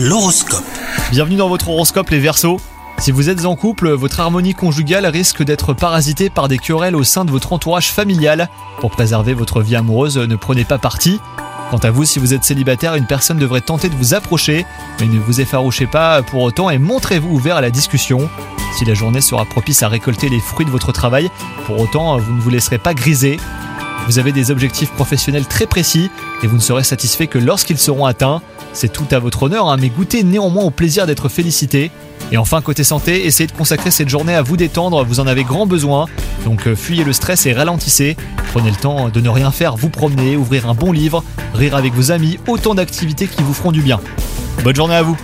L'horoscope. Bienvenue dans votre horoscope les Verseaux. Si vous êtes en couple, votre harmonie conjugale risque d'être parasitée par des querelles au sein de votre entourage familial. Pour préserver votre vie amoureuse, ne prenez pas parti. Quant à vous, si vous êtes célibataire, une personne devrait tenter de vous approcher, mais ne vous effarouchez pas pour autant et montrez-vous ouvert à la discussion. Si la journée sera propice à récolter les fruits de votre travail, pour autant, vous ne vous laisserez pas griser. Vous avez des objectifs professionnels très précis et vous ne serez satisfait que lorsqu'ils seront atteints. C'est tout à votre honneur, hein, mais goûtez néanmoins au plaisir d'être félicité. Et enfin, côté santé, essayez de consacrer cette journée à vous détendre, vous en avez grand besoin. Donc euh, fuyez le stress et ralentissez. Prenez le temps de ne rien faire, vous promener, ouvrir un bon livre, rire avec vos amis, autant d'activités qui vous feront du bien. Bonne journée à vous